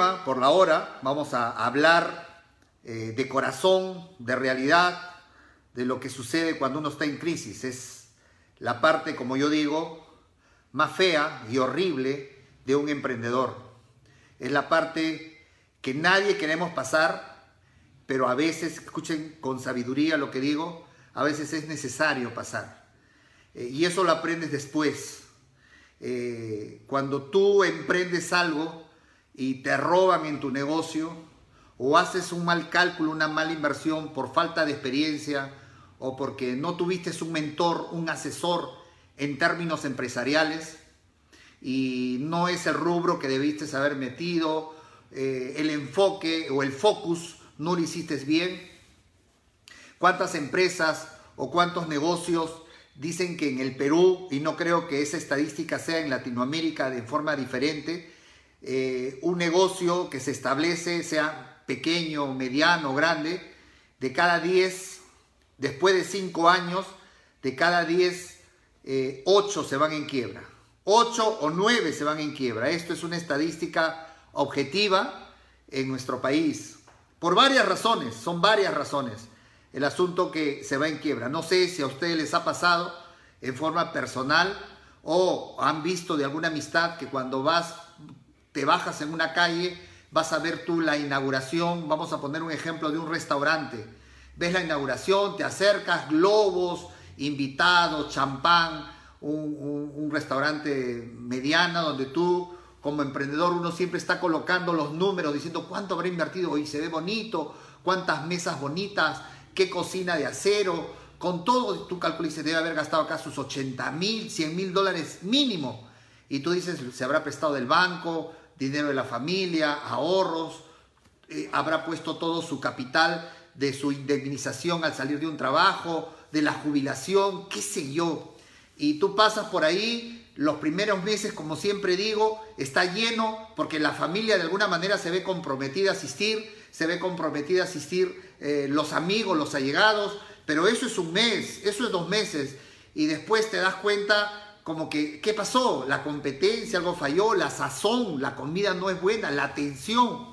por la hora. Vamos a hablar eh, de corazón, de realidad, de lo que sucede cuando uno está en crisis. Es la parte, como yo digo, más fea y horrible de un emprendedor. Es la parte que nadie queremos pasar, pero a veces, escuchen con sabiduría lo que digo, a veces es necesario pasar. Eh, y eso lo aprendes después. Eh, cuando tú emprendes algo y te roban en tu negocio, o haces un mal cálculo, una mala inversión por falta de experiencia, o porque no tuviste un mentor, un asesor en términos empresariales, y no es el rubro que debiste haber metido, eh, el enfoque o el focus no lo hiciste bien. ¿Cuántas empresas o cuántos negocios dicen que en el Perú, y no creo que esa estadística sea en Latinoamérica de forma diferente, eh, un negocio que se establece, sea pequeño, mediano, grande, de cada 10, después de 5 años, de cada 10, 8 eh, se van en quiebra. 8 o 9 se van en quiebra. Esto es una estadística objetiva en nuestro país. Por varias razones, son varias razones. El asunto que se va en quiebra. No sé si a ustedes les ha pasado en forma personal o han visto de alguna amistad que cuando vas, te bajas en una calle, vas a ver tú la inauguración, vamos a poner un ejemplo de un restaurante. Ves la inauguración, te acercas, globos, invitados, champán, un, restaurante mediana donde tú como emprendedor uno siempre está colocando los números diciendo cuánto habrá invertido hoy, se ve bonito, cuántas mesas bonitas, qué cocina de acero, con todo tú calculas se debe haber gastado acá sus 80 mil, 100 mil dólares mínimo. Y tú dices, se habrá prestado del banco, dinero de la familia, ahorros, eh, habrá puesto todo su capital de su indemnización al salir de un trabajo, de la jubilación, qué sé yo. Y tú pasas por ahí, los primeros meses, como siempre digo, está lleno porque la familia de alguna manera se ve comprometida a asistir, se ve comprometida a asistir eh, los amigos, los allegados, pero eso es un mes, eso es dos meses. Y después te das cuenta como que, ¿qué pasó? La competencia, algo falló, la sazón, la comida no es buena, la atención.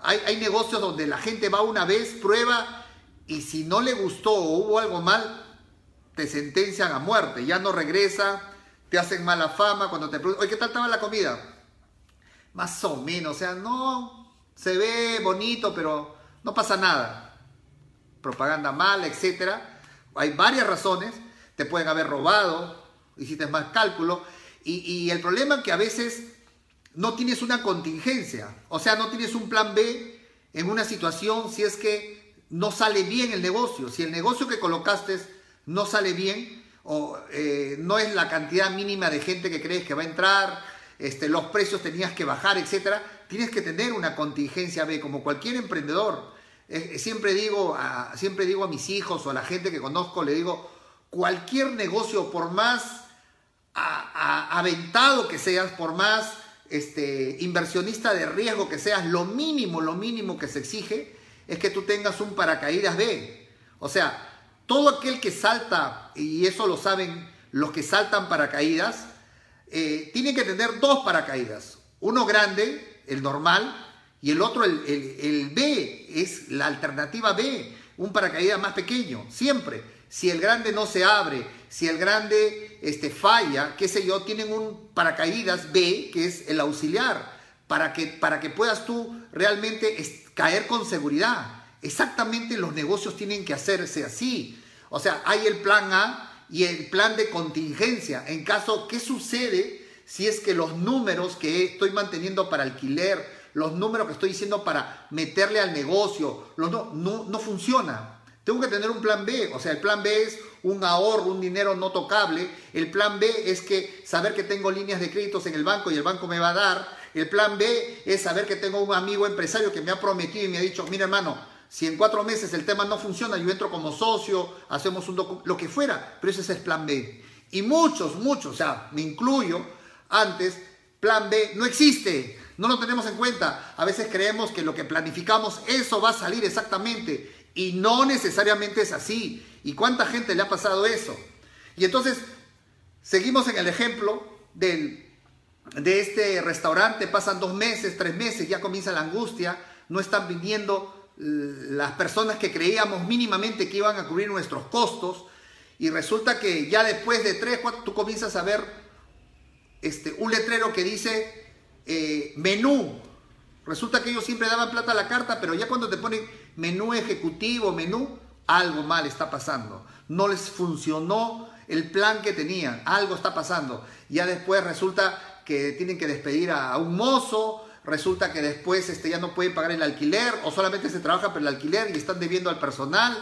Hay, hay negocios donde la gente va una vez, prueba y si no le gustó o hubo algo mal, te sentencian a muerte, ya no regresa, te hacen mala fama cuando te preguntan, oye, ¿qué tal estaba la comida? Más o menos, o sea, no, se ve bonito, pero no pasa nada. Propaganda mala, etc. Hay varias razones, te pueden haber robado, hiciste más cálculo, y, el problema es que a veces no tienes una contingencia, o sea, no tienes un plan B en una situación si es que no sale bien el negocio, si el negocio que colocaste no sale bien o eh, no es la cantidad mínima de gente que crees que va a entrar, este, los precios tenías que bajar, etcétera, tienes que tener una contingencia B, como cualquier emprendedor. Eh, siempre, digo a, siempre digo a mis hijos o a la gente que conozco, le digo, cualquier negocio, por más aventado que seas, por más este, inversionista de riesgo que seas, lo mínimo, lo mínimo que se exige es que tú tengas un paracaídas B. O sea, todo aquel que salta, y eso lo saben los que saltan paracaídas, eh, tiene que tener dos paracaídas. Uno grande, el normal, y el otro, el, B, es la alternativa B, un paracaídas más pequeño, siempre. Si el grande no se abre, si el grande este, falla, qué sé yo, tienen un paracaídas B, que es el auxiliar, para que, para que puedas tú realmente caer con seguridad. Exactamente los negocios tienen que hacerse así. O sea, hay el plan A y el plan de contingencia. En caso, ¿qué sucede si es que los números que estoy manteniendo para alquiler, los números que estoy diciendo para meterle al negocio, no, no, no funciona? Tengo que tener un plan B. O sea, el plan B es un ahorro, un dinero no tocable. El plan B es que saber que tengo líneas de créditos en el banco y el banco me va a dar. El plan B es saber que tengo un amigo empresario que me ha prometido y me ha dicho, mira hermano, si en cuatro meses el tema no funciona, yo entro como socio, hacemos un lo que fuera, pero ese es el plan B. Y muchos, muchos, o sea, me incluyo, antes, plan B no existe, no lo tenemos en cuenta. A veces creemos que lo que planificamos, eso va a salir exactamente, y no necesariamente es así. ¿Y cuánta gente le ha pasado eso? Y entonces, seguimos en el ejemplo del de este restaurante, pasan dos meses, tres meses, ya comienza la angustia, no están viniendo eh, las personas que creíamos mínimamente que iban a cubrir nuestros costos y resulta que ya después de tres, cuatro, tú comienzas a ver este, un letrero que dice eh, menú. Resulta que ellos siempre daban plata a la carta, pero ya cuando te ponen menú ejecutivo, menú, algo mal está pasando. No les funcionó el plan que tenían, algo está pasando. Ya después resulta que tienen que despedir a, un mozo, resulta que después este, ya no pueden pagar el alquiler o solamente se trabaja por el alquiler y están debiendo al personal.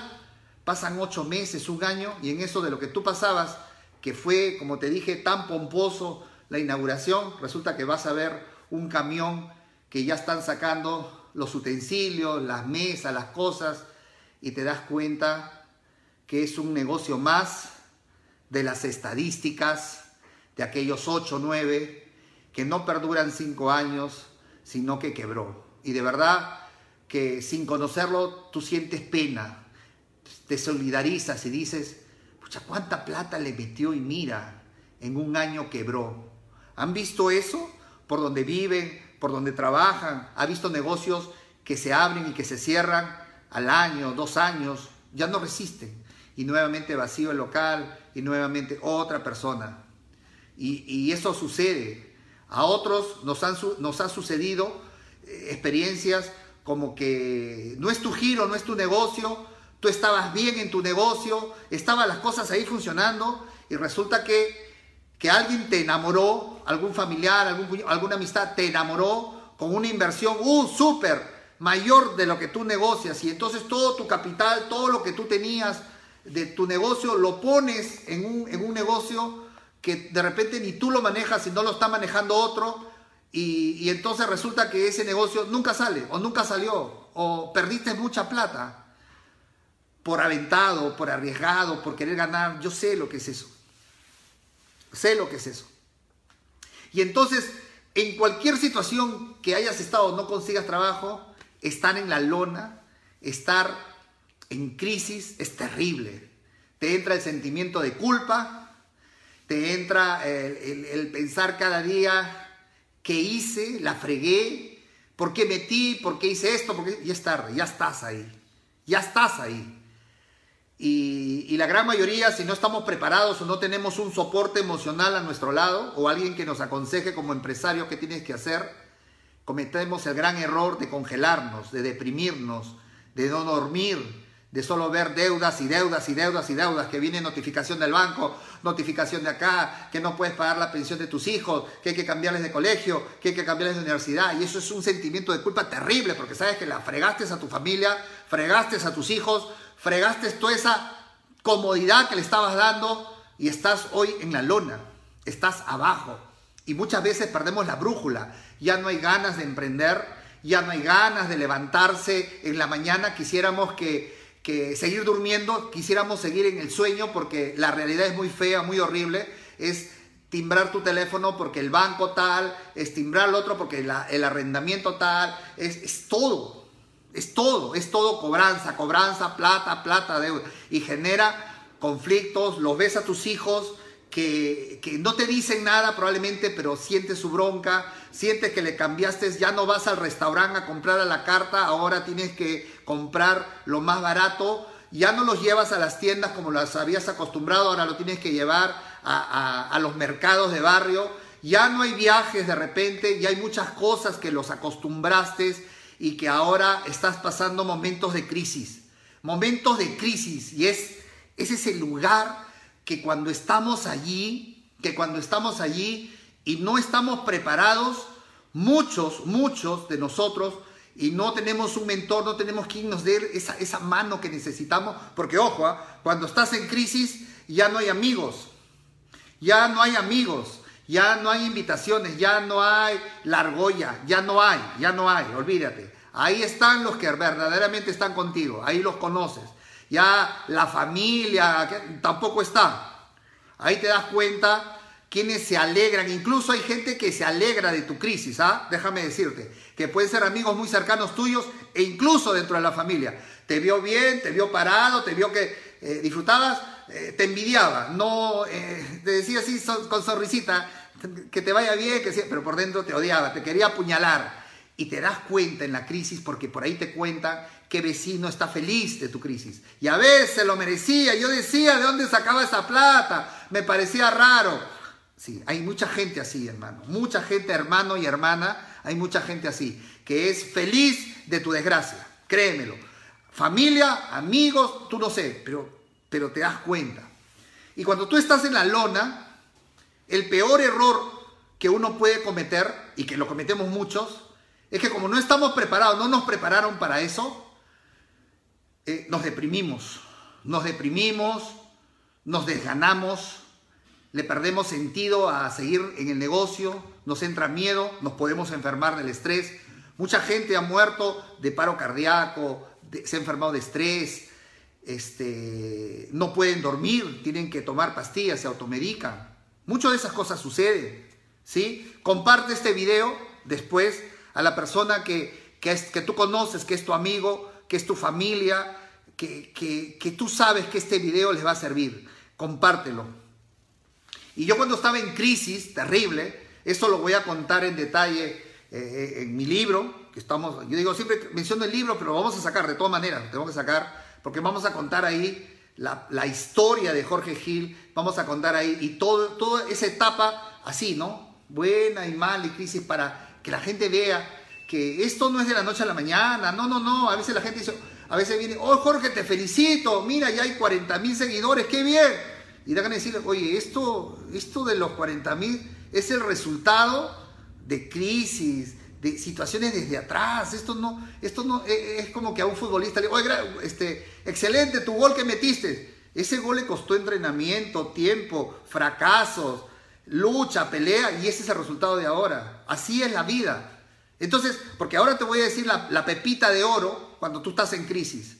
Pasan ocho meses, un año y en eso de lo que tú pasabas, que fue, como te dije, tan pomposo la inauguración, resulta que vas a ver un camión que ya están sacando los utensilios, las mesas, las cosas y te das cuenta que es un negocio más de las estadísticas de aquellos 8 o 9 que no perduran 5 años, sino que quebró. Y de verdad que sin conocerlo tú sientes pena, te solidarizas y dices, pucha, ¿cuánta plata le metió y mira, en un año quebró? ¿Han visto eso? Por donde viven, por donde trabajan, ha visto negocios que se abren y que se cierran al año, dos años, ya no resisten. Y nuevamente vacío el local y nuevamente otra persona. Y, eso sucede. A otros nos, han, nos ha sucedido eh, experiencias como que no es tu giro, no es tu negocio, tú estabas bien en tu negocio, estaban las cosas ahí funcionando y resulta que, que alguien te enamoró, algún familiar, algún, alguna amistad te enamoró con una inversión, ¡uh, súper! mayor de lo que tú negocias y entonces todo tu capital, todo lo que tú tenías de tu negocio lo pones en un, en un negocio que de repente ni tú lo manejas y no lo está manejando otro y entonces resulta que ese negocio nunca sale o nunca salió o perdiste mucha plata por aventado, por arriesgado, por querer ganar. Yo sé lo que es eso. Sé lo que es eso. Y entonces, en cualquier situación que hayas estado, no consigas trabajo, estar en la lona, estar en crisis es terrible. Te entra el sentimiento de culpa, te entra el, pensar cada día qué hice, la fregué, por qué metí, por qué hice esto, porque ya es tarde, ya estás ahí, ya estás ahí. Y, la gran mayoría, si no estamos preparados o no tenemos un soporte emocional a nuestro lado o alguien que nos aconseje como empresario qué tienes que hacer, cometemos el gran error de congelarnos, de deprimirnos, de no dormir, de solo ver deudas y deudas y deudas y deudas, que viene notificación del banco, notificación de acá, que no puedes pagar la pensión de tus hijos, que hay que cambiarles de colegio, que hay que cambiarles de universidad. Y eso es un sentimiento de culpa terrible, porque sabes que la fregaste a tu familia, fregaste a tus hijos, fregaste toda esa comodidad que le estabas dando y estás hoy en la lona, estás abajo. Y muchas veces perdemos la brújula ya no hay ganas de emprender, ya no hay ganas de levantarse en la mañana, quisiéramos que, que seguir durmiendo, quisiéramos seguir en el sueño porque la realidad es muy fea, muy horrible, es timbrar tu teléfono porque el banco tal, es timbrar el otro porque el arrendamiento tal, es, es todo, es todo, es todo cobranza, cobranza, plata, plata, deuda, y genera conflictos, los ves a tus hijos, que, que, no te dicen nada probablemente, pero sientes su bronca, sientes que le cambiaste, ya no vas al restaurante a comprar a la carta, ahora tienes que comprar lo más barato, ya no los llevas a las tiendas como las habías acostumbrado, ahora lo tienes que llevar a, a, los mercados de barrio, ya no hay viajes de repente, ya hay muchas cosas que los acostumbraste y que ahora estás pasando momentos de crisis, momentos de crisis, y es, es ese lugar que cuando estamos allí, que cuando estamos allí, y no estamos preparados, muchos, muchos de nosotros, y no tenemos un mentor, no tenemos quien nos dé esa, esa mano que necesitamos, porque ojo, ¿ah? cuando estás en crisis ya no hay amigos, ya no hay amigos, ya no hay invitaciones, ya no hay la argolla, ya no hay, ya no hay, olvídate. Ahí están los que verdaderamente están contigo, ahí los conoces. Ya la familia tampoco está. Ahí te das cuenta quienes se alegran, incluso hay gente que se alegra de tu crisis, ¿ah? Déjame decirte, que pueden ser amigos muy cercanos tuyos e incluso dentro de la familia. Te vio bien, te vio parado, te vio que eh, disfrutabas, eh, te envidiaba, no, eh, te decía así con sonrisita, que te vaya bien, que pero por dentro te odiaba, te quería apuñalar. Y te das cuenta en la crisis porque por ahí te cuentan qué vecino está feliz de tu crisis. Y a veces lo merecía. Yo decía, ¿de dónde sacaba esa plata? Me parecía raro. Sí, hay mucha gente así, hermano. Mucha gente, hermano y hermana, hay mucha gente así, que es feliz de tu desgracia. Créemelo. Familia, amigos, tú no sé, pero, pero te das cuenta. Y cuando tú estás en la lona, el peor error que uno puede cometer, y que lo cometemos muchos, es que como no estamos preparados, no nos prepararon para eso, eh, nos deprimimos, nos deprimimos, nos desganamos, le perdemos sentido a seguir en el negocio, nos entra miedo, nos podemos enfermar del estrés. Mucha gente ha muerto de paro cardíaco, se ha enfermado de estrés, este, no pueden dormir, tienen que tomar pastillas, se automedican. Muchas de esas cosas suceden. ¿sí? Comparte este video después a la persona que, que, que tú conoces, que es tu amigo, que es tu familia, que, que, tú sabes que este video les va a servir. Compártelo. Y yo cuando estaba en crisis terrible, esto lo voy a contar en detalle eh, eh, en mi libro, que estamos, yo digo siempre menciono el libro, pero lo vamos a sacar de todas maneras, lo tengo que sacar, porque vamos a contar ahí la, la, historia de Jorge Gil, vamos a contar ahí y todo, toda esa etapa así, ¿no? Buena y mala y crisis para que la gente vea que esto no es de la noche a la mañana, no, no, no, a veces la gente dice, a veces viene, oh Jorge, te felicito, mira, ya hay 40 mil seguidores, qué bien. Y dan a decirle, oye, esto, esto de los 40 mil es el resultado de crisis, de situaciones desde atrás. Esto no, esto no e, e, es como que a un futbolista le oye, este, excelente tu gol que metiste. Ese gol le costó entrenamiento, tiempo, fracasos, lucha, pelea, y ese es el resultado de ahora. Así es la vida. Entonces, porque ahora te voy a decir la, pepita de oro cuando tú estás en crisis.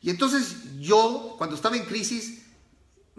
Y entonces yo, cuando estaba en crisis,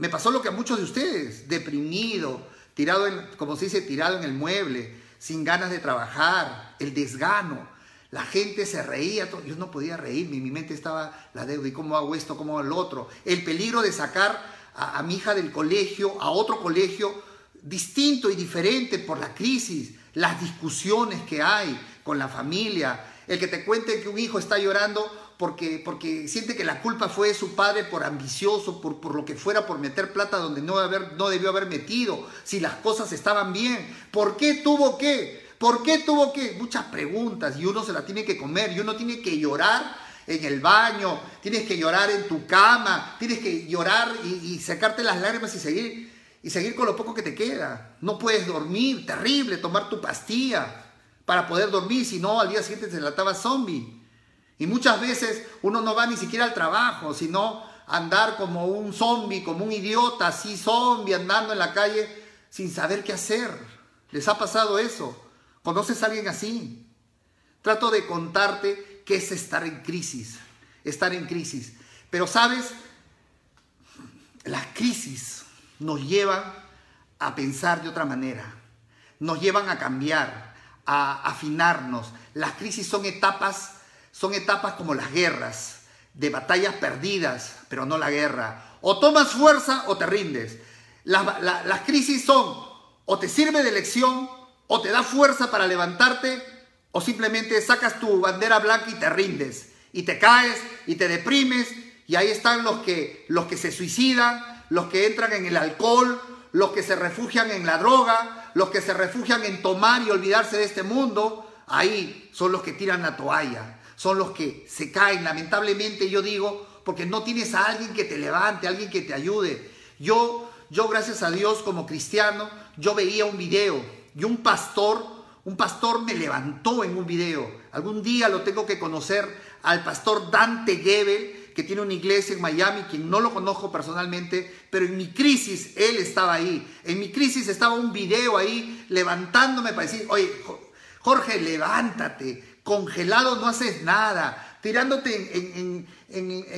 me pasó lo que a muchos de ustedes, deprimido, tirado en, como se dice, tirado en el mueble, sin ganas de trabajar, el desgano. La gente se reía, yo no podía reírme, mi mente estaba la deuda, ¿y cómo hago esto, cómo hago lo otro? El peligro de sacar a mi hija del colegio, a otro colegio distinto y diferente por la crisis, las discusiones que hay, con la familia, el que te cuente que un hijo está llorando porque, porque siente que la culpa fue de su padre por ambicioso, por, por lo que fuera, por meter plata donde no, haber, no debió haber metido, si las cosas estaban bien. ¿Por qué tuvo que? ¿Por qué tuvo que? Muchas preguntas y uno se la tiene que comer y uno tiene que llorar en el baño, tienes que llorar en tu cama, tienes que llorar y, y sacarte las lágrimas y seguir, y seguir con lo poco que te queda. No puedes dormir, terrible, tomar tu pastilla para poder dormir, si no al día siguiente se lataba zombie. Y muchas veces uno no va ni siquiera al trabajo, sino andar como un zombie, como un idiota, así zombie, andando en la calle sin saber qué hacer. ¿Les ha pasado eso? ¿Conoces a alguien así? Trato de contarte qué es estar en crisis, estar en crisis. Pero sabes, las crisis nos llevan a pensar de otra manera, nos llevan a cambiar, a afinarnos. Las crisis son etapas, son etapas como las guerras, de batallas perdidas, pero no la guerra. O tomas fuerza o te rindes. Las, crisis son o te sirve de lección, o te da fuerza para levantarte, o simplemente sacas tu bandera blanca y te rindes. Y te caes y te deprimes. Y ahí están los que, los que se suicidan, los que entran en el alcohol, los que se refugian en la droga, los que se refugian en tomar y olvidarse de este mundo, ahí son los que tiran la toalla, son los que se caen, lamentablemente yo digo, porque no tienes a alguien que te levante, alguien que te ayude. Yo, yo gracias a Dios como cristiano, yo veía un video y un pastor, un pastor me levantó en un video. Algún día lo tengo que conocer al pastor Dante Gebel, que tiene una iglesia en Miami, quien no lo conozco personalmente, pero en mi crisis él estaba ahí. En mi crisis estaba un video ahí levantándome para decir, oye, Jorge, levántate, congelado no haces nada, tirándote en,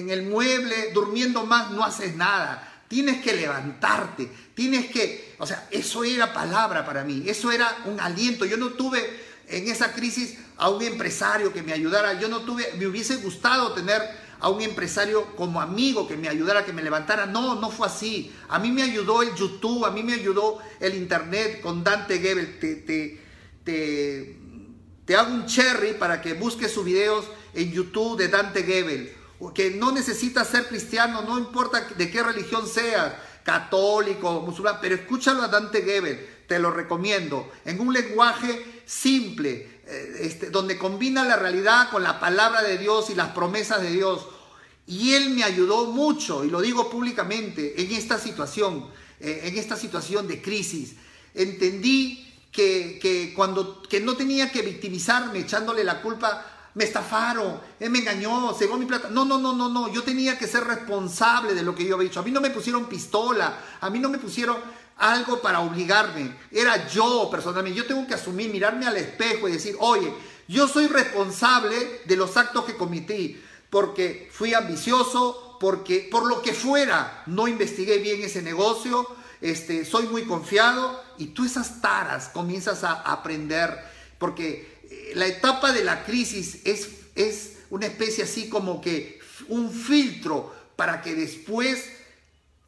el mueble, durmiendo más, no haces nada. Tienes que levantarte, tienes que, o sea, eso era palabra para mí, eso era un aliento. Yo no tuve en esa crisis a un empresario que me ayudara. Yo no tuve, me hubiese gustado tener a un empresario como amigo que me ayudara, que me levantara. No, no fue así. A mí me ayudó el YouTube, a mí me ayudó el Internet con Dante Gebel. Te, te, hago un cherry para que busques sus videos en YouTube de Dante Gebel. Que no necesitas ser cristiano, no importa de qué religión seas, católico, musulmán, pero escúchalo a Dante Gebel, te lo recomiendo, en un lenguaje simple, eh, este, donde combina la realidad con la palabra de Dios y las promesas de Dios. Y él me ayudó mucho, y lo digo públicamente, en esta situación, eh, en esta situación de crisis. Entendí que, que, cuando, que no tenía que victimizarme echándole la culpa, me estafaron, él me engañó, cegó mi plata. No, no, no, no, no, yo tenía que ser responsable de lo que yo había hecho. A mí no me pusieron pistola, a mí no me pusieron algo para obligarme. Era yo personalmente. Yo tengo que asumir, mirarme al espejo y decir, oye, yo soy responsable de los actos que cometí porque fui ambicioso, porque por lo que fuera no investigué bien ese negocio, este, soy muy confiado y tú esas taras comienzas a aprender porque eh, la etapa de la crisis es, es una especie así como que un filtro para que después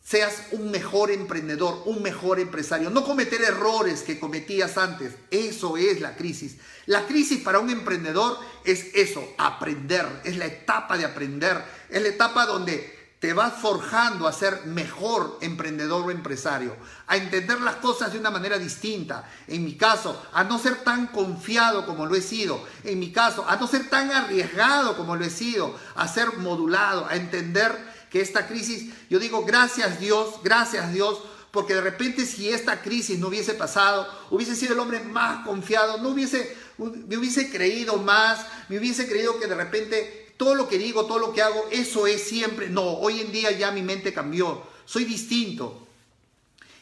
seas un mejor emprendedor, un mejor empresario, no cometer errores que cometías antes. Eso es la crisis. La crisis para un emprendedor es eso, aprender, es la etapa de aprender, es la etapa donde te vas forjando a ser mejor emprendedor o empresario, a entender las cosas de una manera distinta. En mi caso, a no ser tan confiado como lo he sido. En mi caso, a no ser tan arriesgado como lo he sido, a ser modulado, a entender que esta crisis, yo digo gracias Dios, gracias Dios, porque de repente si esta crisis no hubiese pasado, hubiese sido el hombre más confiado, no hubiese, me hubiese creído más, me hubiese creído que de repente todo lo que digo, todo lo que hago, eso es siempre, no, hoy en día ya mi mente cambió, soy distinto.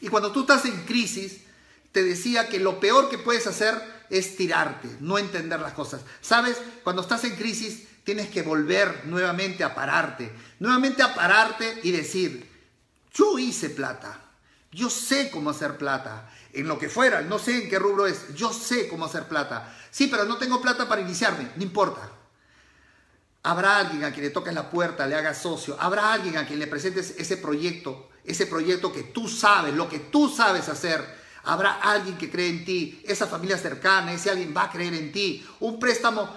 Y cuando tú estás en crisis, te decía que lo peor que puedes hacer es tirarte, no entender las cosas. ¿Sabes? Cuando estás en crisis, tienes que volver nuevamente a pararte, nuevamente a pararte y decir, yo hice plata, yo sé cómo hacer plata, en lo que fuera, no sé en qué rubro es, yo sé cómo hacer plata. Sí, pero no tengo plata para iniciarme, no importa. Habrá alguien a quien le toques la puerta, le hagas socio, habrá alguien a quien le presentes ese proyecto, ese proyecto que tú sabes, lo que tú sabes hacer, Habrá alguien que cree en ti, esa familia cercana, ese alguien va a creer en ti. Un préstamo,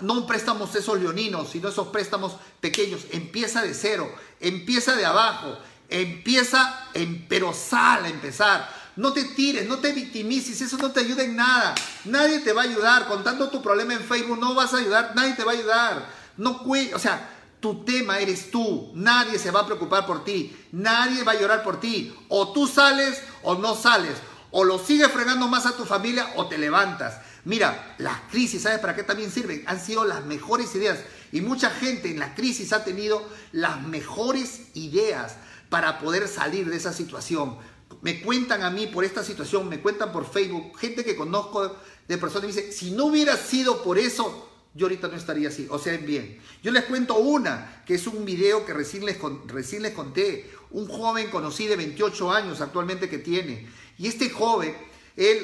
no un préstamo esos leoninos, sino esos préstamos pequeños. Empieza de cero, empieza de abajo, empieza, en, pero sal a empezar. No te tires, no te victimices, eso no te ayuda en nada. Nadie te va a ayudar. Contando tu problema en Facebook no vas a ayudar, nadie te va a ayudar. No o sea, tu tema eres tú. Nadie se va a preocupar por ti. Nadie va a llorar por ti. O tú sales o no sales. O lo sigues fregando más a tu familia o te levantas. Mira, las crisis, ¿sabes para qué también sirven? Han sido las mejores ideas. Y mucha gente en la crisis ha tenido las mejores ideas para poder salir de esa situación. Me cuentan a mí por esta situación, me cuentan por Facebook, gente que conozco de personas me dice, si no hubiera sido por eso, yo ahorita no estaría así. O sea, bien. Yo les cuento una, que es un video que recién les, recién les conté. Un joven conocí de 28 años actualmente que tiene. Y este joven, él,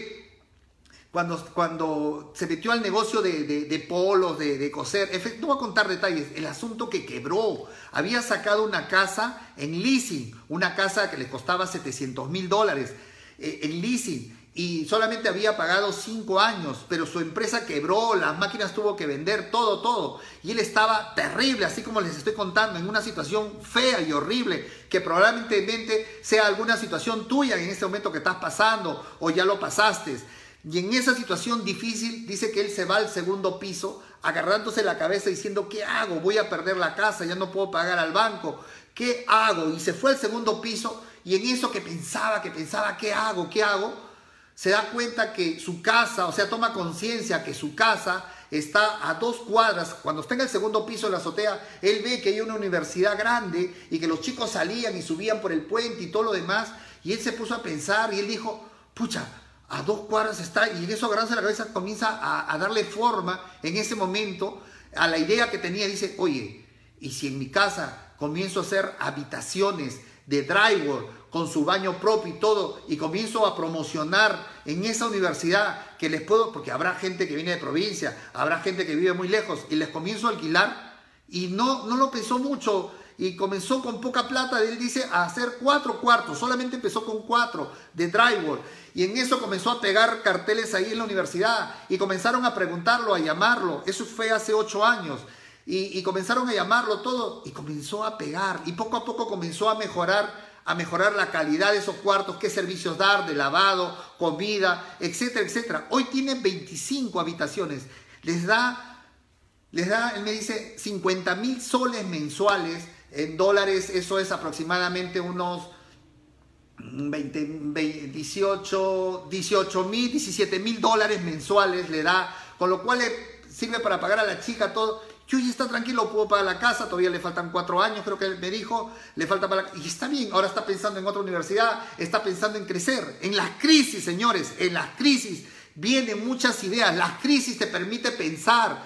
cuando, cuando se metió al negocio de, polos, de, coser, no voy a contar detalles, el asunto que quebró. Había sacado una casa en leasing, una casa que le costaba 700 mil dólares eh, en leasing y solamente había pagado cinco años, pero su empresa quebró, las máquinas tuvo que vender, todo, todo. Y él estaba terrible, así como les estoy contando, en una situación fea y horrible, que probablemente sea alguna situación tuya en este momento que estás pasando o ya lo pasaste. Y en esa situación difícil dice que él se va al segundo piso, agarrándose la cabeza diciendo, ¿qué hago? Voy a perder la casa, ya no puedo pagar al banco. ¿Qué hago? Y se fue al segundo piso y en eso que pensaba, que pensaba, ¿qué hago? ¿Qué hago? Se da cuenta que su casa, o sea, toma conciencia que su casa está a dos cuadras. Cuando está en el segundo piso de la azotea, él ve que hay una universidad grande y que los chicos salían y subían por el puente y todo lo demás. Y él se puso a pensar y él dijo, pucha, a dos cuadras está. Y en eso agarrarse la cabeza comienza a, a darle forma en ese momento a la idea que tenía. Dice, oye, ¿y si en mi casa comienzo a hacer habitaciones de drywall con su baño propio y todo, y comienzo a promocionar en esa universidad que les puedo, porque habrá gente que viene de provincia, habrá gente que vive muy lejos, y les comienzo a alquilar, y no, no lo pensó mucho, y comenzó con poca plata, él dice, a hacer cuatro cuartos, solamente empezó con cuatro de drywall, y en eso comenzó a pegar carteles ahí en la universidad, y comenzaron a preguntarlo, a llamarlo, eso fue hace ocho años, y, y comenzaron a llamarlo todo, y comenzó a pegar, y poco a poco comenzó a mejorar a mejorar la calidad de esos cuartos, qué servicios dar, de lavado, comida, etcétera, etcétera. Hoy tienen 25 habitaciones. Les da, les da, él me dice, 50 mil soles mensuales. En dólares eso es aproximadamente unos 20, 18, 18 mil, 17 mil dólares mensuales le da, con lo cual le sirve para pagar a la chica todo yo ya está tranquilo, puedo pagar la casa, todavía le faltan cuatro años, creo que me dijo, le falta para... Y está bien, ahora está pensando en otra universidad, está pensando en crecer. En las crisis, señores, en las crisis vienen muchas ideas, las crisis te permite pensar.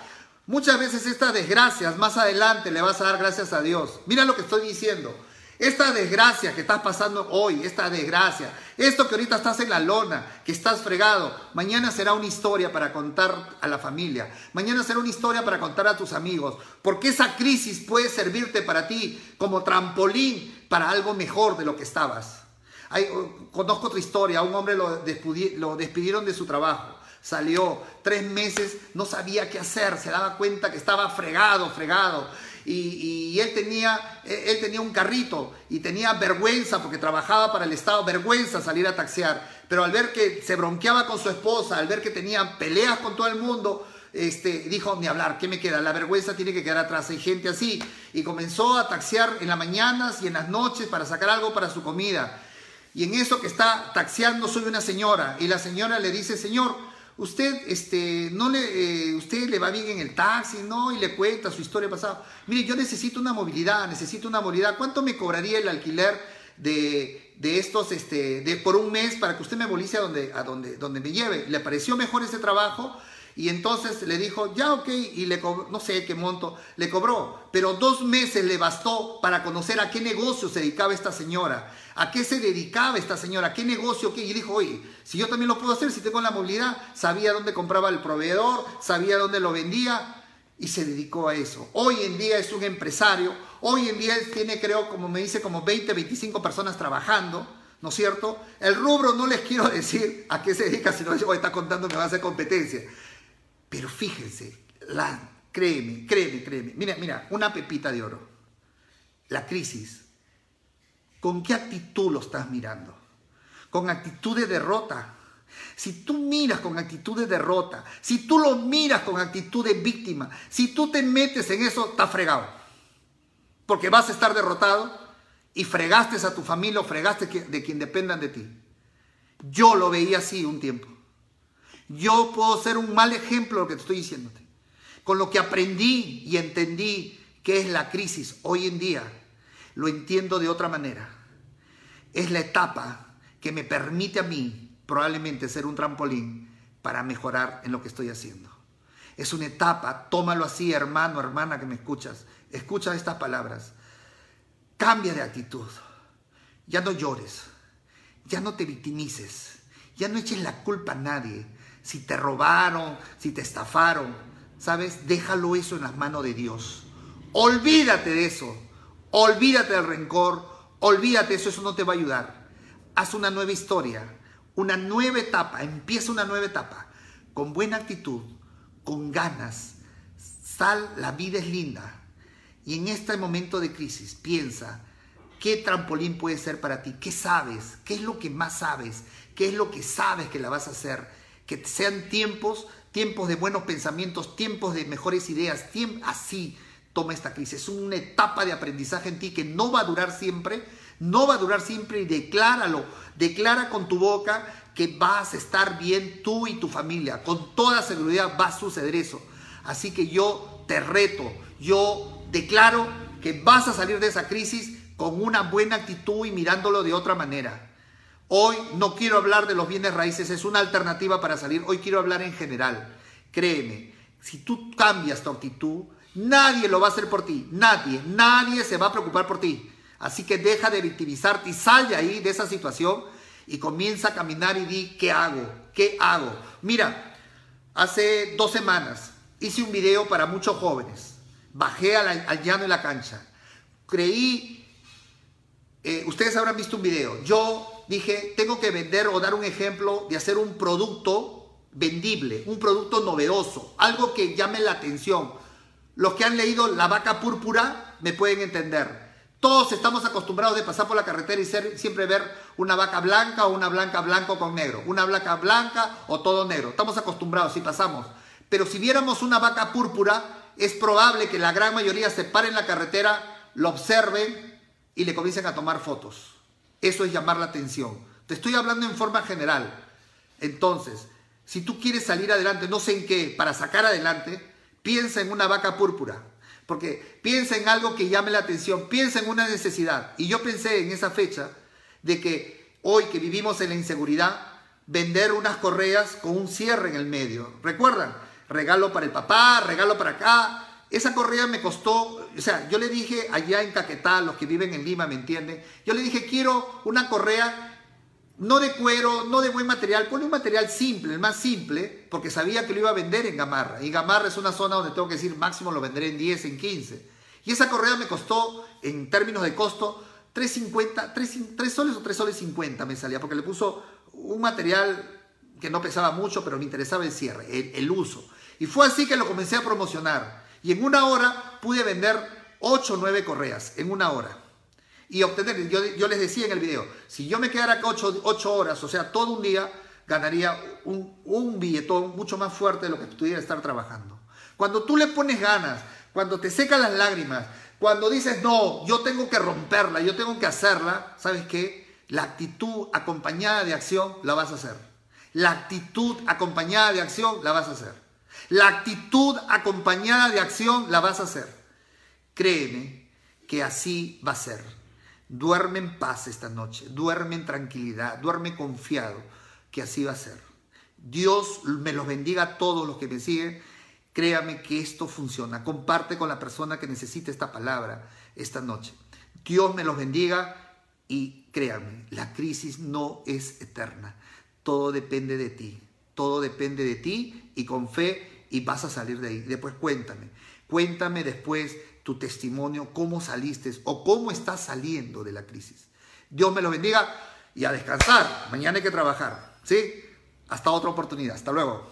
Muchas veces estas desgracias, más adelante le vas a dar gracias a Dios. Mira lo que estoy diciendo. Esta desgracia que estás pasando hoy, esta desgracia, esto que ahorita estás en la lona, que estás fregado, mañana será una historia para contar a la familia, mañana será una historia para contar a tus amigos, porque esa crisis puede servirte para ti como trampolín para algo mejor de lo que estabas. conozco otra historia, un hombre lo despidieron de su trabajo salió tres meses, no sabía qué hacer, se daba cuenta que estaba fregado, fregado y, él, tenía, él tenía un carrito y tenía vergüenza porque trabajaba para el Estado, vergüenza salir a taxear. Pero al ver que se bronqueaba con su esposa, al ver que tenía peleas con todo el mundo, este, dijo, ni hablar, ¿qué me queda? La vergüenza tiene que quedar atrás, hay gente así. Y comenzó a taxear en las mañanas y en las noches para sacar algo para su comida. Y en eso que está taxeando soy una señora. Y la señora le dice, Señor, usted, este, no le, eh, usted le va bien en el taxi, ¿no? Y le cuenta su historia pasada. Mire, yo necesito una movilidad, necesito una movilidad. ¿Cuánto me cobraría el alquiler de, estos, este, de por un mes para que usted me movilice a donde, a donde, donde me lleve? Le pareció mejor ese trabajo y entonces le dijo, ya ok, y le no sé qué monto, le cobró, pero dos meses le bastó para conocer a qué negocio se dedicaba esta señora, a qué se dedicaba esta señora, qué negocio, qué, y dijo, oye, si yo también lo puedo hacer, si tengo la movilidad, sabía dónde compraba el proveedor, sabía dónde lo vendía, y se dedicó a eso. Hoy en día es un empresario, hoy en día tiene, creo, como me dice, como 20, 25 personas trabajando, ¿no es cierto? El rubro no les quiero decir a qué se dedica, si no yo voy contando, me va a hacer competencia. Pero fíjense, la, créeme, créeme, créeme. Mira, mira, una pepita de oro. La crisis. ¿Con qué actitud lo estás mirando? Con actitud de derrota. Si tú miras con actitud de derrota, si tú lo miras con actitud de víctima, si tú te metes en eso, estás fregado. Porque vas a estar derrotado y fregaste a tu familia o fregaste de quien dependan de ti. Yo lo veía así un tiempo. Yo puedo ser un mal ejemplo de lo que te estoy diciéndote. Con lo que aprendí y entendí que es la crisis hoy en día, lo entiendo de otra manera. Es la etapa que me permite a mí probablemente ser un trampolín para mejorar en lo que estoy haciendo. Es una etapa, tómalo así, hermano, hermana que me escuchas. Escucha estas palabras. Cambia de actitud. Ya no llores. Ya no te victimices. Ya no eches la culpa a nadie si te robaron, si te estafaron, ¿sabes? Déjalo eso en las manos de Dios. Olvídate de eso. Olvídate del rencor. Olvídate eso, eso no te va a ayudar. Haz una nueva historia, una nueva etapa. Empieza una nueva etapa. Con buena actitud, con ganas. Sal, la vida es linda. Y en este momento de crisis, piensa, ¿qué trampolín puede ser para ti? ¿Qué sabes? ¿Qué es lo que más sabes? ¿Qué es lo que sabes que la vas a hacer? que sean tiempos, tiempos de buenos pensamientos, tiempos de mejores ideas, así toma esta crisis. Es una etapa de aprendizaje en ti que no va a durar siempre, no va a durar siempre y decláralo, declara con tu boca que vas a estar bien tú y tu familia. Con toda seguridad va a suceder eso. Así que yo te reto, yo declaro que vas a salir de esa crisis con una buena actitud y mirándolo de otra manera. Hoy no quiero hablar de los bienes raíces, es una alternativa para salir. Hoy quiero hablar en general. Créeme, si tú cambias tu actitud, nadie lo va a hacer por ti. Nadie, nadie se va a preocupar por ti. Así que deja de victimizarte y sal de ahí, de esa situación, y comienza a caminar y di, ¿qué hago? ¿Qué hago? Mira, hace dos semanas hice un video para muchos jóvenes. Bajé al, llano de la cancha. Creí, eh, ustedes habrán visto un video. Yo dije, tengo que vender o dar un ejemplo de hacer un producto vendible, un producto novedoso, algo que llame la atención. Los que han leído La vaca púrpura me pueden entender. Todos estamos acostumbrados de pasar por la carretera y siempre ver una vaca blanca o una blanca blanco con negro, una blanca blanca o todo negro. Estamos acostumbrados y pasamos. Pero si viéramos una vaca púrpura, es probable que la gran mayoría se pare en la carretera, lo observen y le comiencen a tomar fotos. Eso es llamar la atención. Te estoy hablando en forma general. Entonces, si tú quieres salir adelante, no sé en qué, para sacar adelante, piensa en una vaca púrpura. Porque piensa en algo que llame la atención, piensa en una necesidad. Y yo pensé en esa fecha de que hoy que vivimos en la inseguridad, vender unas correas con un cierre en el medio. ¿Recuerdan? Regalo para el papá, regalo para acá. Esa correa me costó, o sea, yo le dije allá en Caquetá, los que viven en Lima, ¿me entienden? Yo le dije, quiero una correa no de cuero, no de buen material, pone un material simple, el más simple, porque sabía que lo iba a vender en Gamarra. Y Gamarra es una zona donde tengo que decir máximo lo venderé en 10, en 15. Y esa correa me costó, en términos de costo, 3.50, 3, soles o 3 soles 50 me salía, porque le puso un material que no pesaba mucho, pero me interesaba el cierre, el, el uso. Y fue así que lo comencé a promocionar. Y en una hora pude vender 8 o 9 correas, en una hora y obtener, yo, les decía en el video, si yo me quedara acá 8, horas, o sea, todo un día, ganaría un, un billetón mucho más fuerte de lo que pudiera estar trabajando. Cuando tú le pones ganas, cuando te secan las lágrimas, cuando dices, no, yo tengo que romperla, yo tengo que hacerla, ¿sabes qué? La actitud acompañada de acción la vas a hacer. La actitud acompañada de acción la vas a hacer. La actitud acompañada de acción la vas a hacer. Créeme que así va a ser. Duerme en paz esta noche, duerme en tranquilidad, duerme confiado, que así va a ser. Dios me los bendiga a todos los que me siguen. Créame que esto funciona. Comparte con la persona que necesite esta palabra esta noche. Dios me los bendiga y créame, la crisis no es eterna. Todo depende de ti. Todo depende de ti y con fe y vas a salir de ahí. Después cuéntame. Cuéntame después tu testimonio, cómo saliste o cómo estás saliendo de la crisis. Dios me lo bendiga y a descansar. Mañana hay que trabajar. ¿Sí? Hasta otra oportunidad. Hasta luego.